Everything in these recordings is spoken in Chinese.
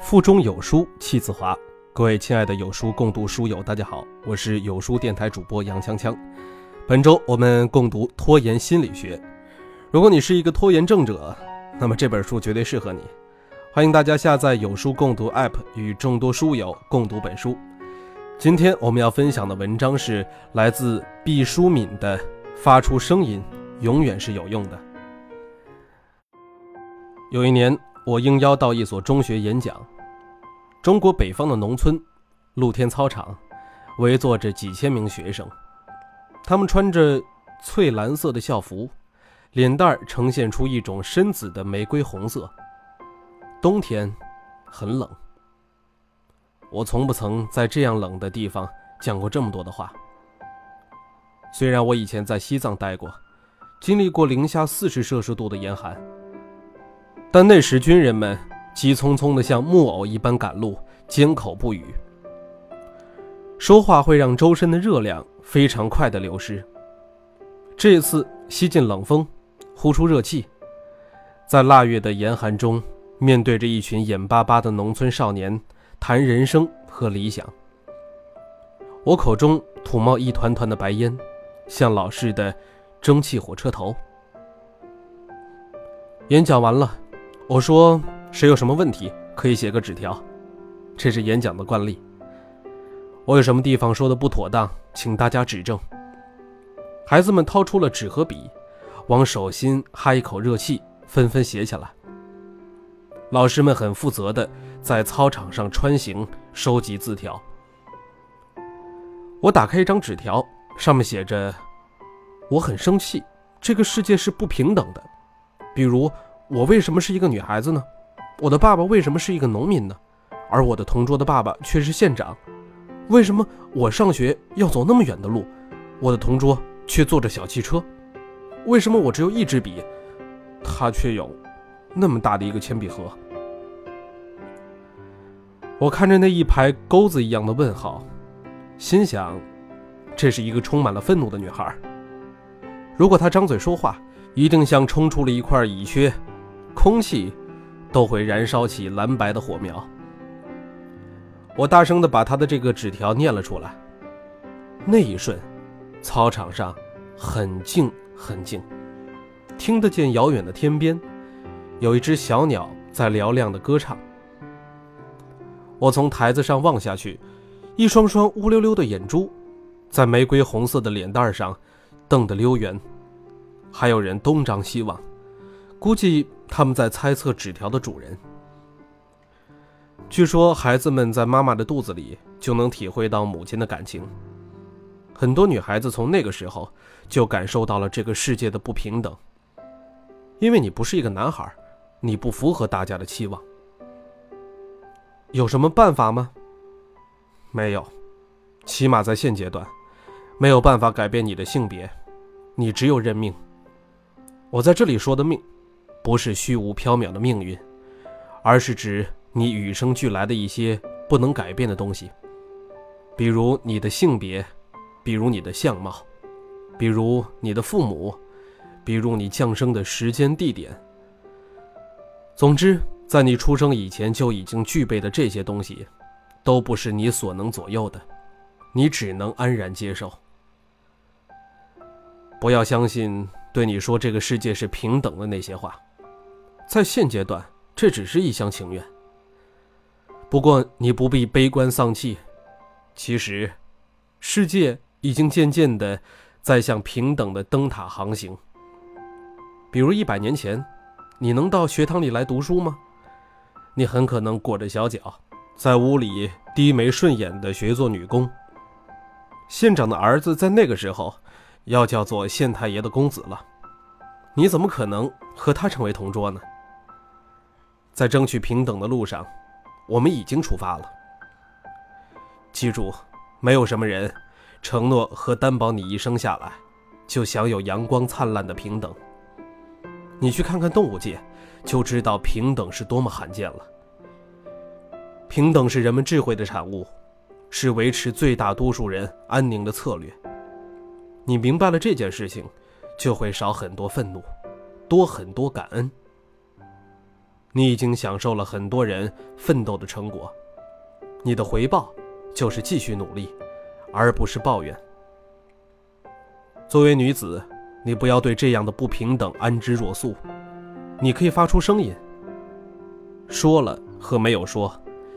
腹中有书气自华，各位亲爱的有书共读书友，大家好，我是有书电台主播杨锵锵。本周我们共读拖延心理学。如果你是一个拖延症者，那么这本书绝对适合你。欢迎大家下载有书共读 App，与众多书友共读本书。今天我们要分享的文章是来自毕淑敏的《发出声音永远是有用的》。有一年，我应邀到一所中学演讲。中国北方的农村，露天操场，围坐着几千名学生，他们穿着翠蓝色的校服，脸蛋儿呈现出一种深紫的玫瑰红色。冬天，很冷。我从不曾在这样冷的地方讲过这么多的话。虽然我以前在西藏待过，经历过零下四十摄氏度的严寒。但那时军人们急匆匆地像木偶一般赶路，缄口不语。说话会让周身的热量非常快地流失。这次吸进冷风，呼出热气，在腊月的严寒中，面对着一群眼巴巴的农村少年，谈人生和理想。我口中吐冒一团团的白烟，像老式的蒸汽火车头。演讲完了。我说：“谁有什么问题，可以写个纸条，这是演讲的惯例。我有什么地方说的不妥当，请大家指正。”孩子们掏出了纸和笔，往手心哈一口热气，纷纷写起来。老师们很负责的在操场上穿行，收集字条。我打开一张纸条，上面写着：“我很生气，这个世界是不平等的，比如。”我为什么是一个女孩子呢？我的爸爸为什么是一个农民呢？而我的同桌的爸爸却是县长。为什么我上学要走那么远的路，我的同桌却坐着小汽车？为什么我只有一支笔，他却有那么大的一个铅笔盒？我看着那一排钩子一样的问号，心想，这是一个充满了愤怒的女孩。如果她张嘴说话，一定像冲出了一块蚁穴。空气都会燃烧起蓝白的火苗。我大声地把他的这个纸条念了出来。那一瞬，操场上很静很静，听得见遥远的天边有一只小鸟在嘹亮的歌唱。我从台子上望下去，一双双乌溜溜的眼珠在玫瑰红色的脸蛋上瞪得溜圆，还有人东张西望，估计。他们在猜测纸条的主人。据说孩子们在妈妈的肚子里就能体会到母亲的感情。很多女孩子从那个时候就感受到了这个世界的不平等。因为你不是一个男孩，你不符合大家的期望。有什么办法吗？没有，起码在现阶段，没有办法改变你的性别，你只有认命。我在这里说的命。不是虚无缥缈的命运，而是指你与生俱来的一些不能改变的东西，比如你的性别，比如你的相貌，比如你的父母，比如你降生的时间地点。总之，在你出生以前就已经具备的这些东西，都不是你所能左右的，你只能安然接受。不要相信对你说这个世界是平等的那些话。在现阶段，这只是一厢情愿。不过你不必悲观丧气，其实，世界已经渐渐的在向平等的灯塔航行。比如一百年前，你能到学堂里来读书吗？你很可能裹着小脚，在屋里低眉顺眼的学做女工。县长的儿子在那个时候，要叫做县太爷的公子了。你怎么可能和他成为同桌呢？在争取平等的路上，我们已经出发了。记住，没有什么人承诺和担保你一生下来就享有阳光灿烂的平等。你去看看动物界，就知道平等是多么罕见了。平等是人们智慧的产物，是维持最大多数人安宁的策略。你明白了这件事情，就会少很多愤怒，多很多感恩。你已经享受了很多人奋斗的成果，你的回报就是继续努力，而不是抱怨。作为女子，你不要对这样的不平等安之若素，你可以发出声音。说了和没有说，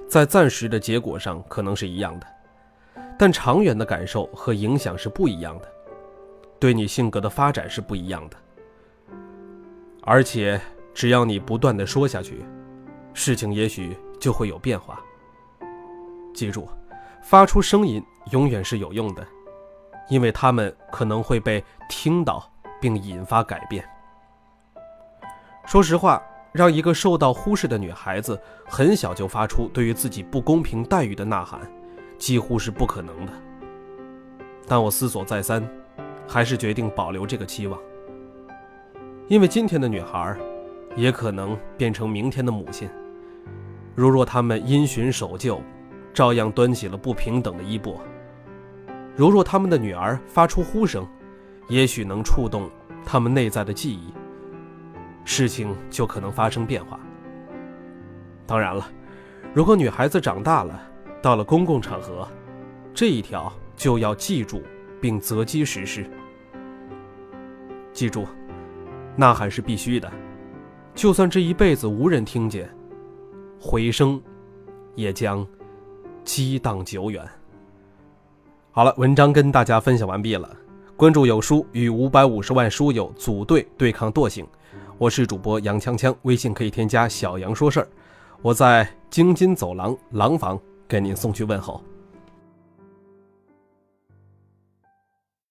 在暂时的结果上可能是一样的，但长远的感受和影响是不一样的，对你性格的发展是不一样的。而且，只要你不断的说下去，事情也许就会有变化。记住，发出声音永远是有用的，因为他们可能会被听到并引发改变。说实话。让一个受到忽视的女孩子很小就发出对于自己不公平待遇的呐喊，几乎是不可能的。但我思索再三，还是决定保留这个期望。因为今天的女孩，也可能变成明天的母亲。如若她们因循守旧，照样端起了不平等的衣钵；如若他们的女儿发出呼声，也许能触动他们内在的记忆。事情就可能发生变化。当然了，如果女孩子长大了，到了公共场合，这一条就要记住并择机实施。记住，呐喊是必须的，就算这一辈子无人听见，回声也将激荡久远。好了，文章跟大家分享完毕了。关注有书，与五百五十万书友组队对抗惰性。我是主播杨锵锵，微信可以添加小杨说事儿，我在京津走廊廊坊给您送去问候。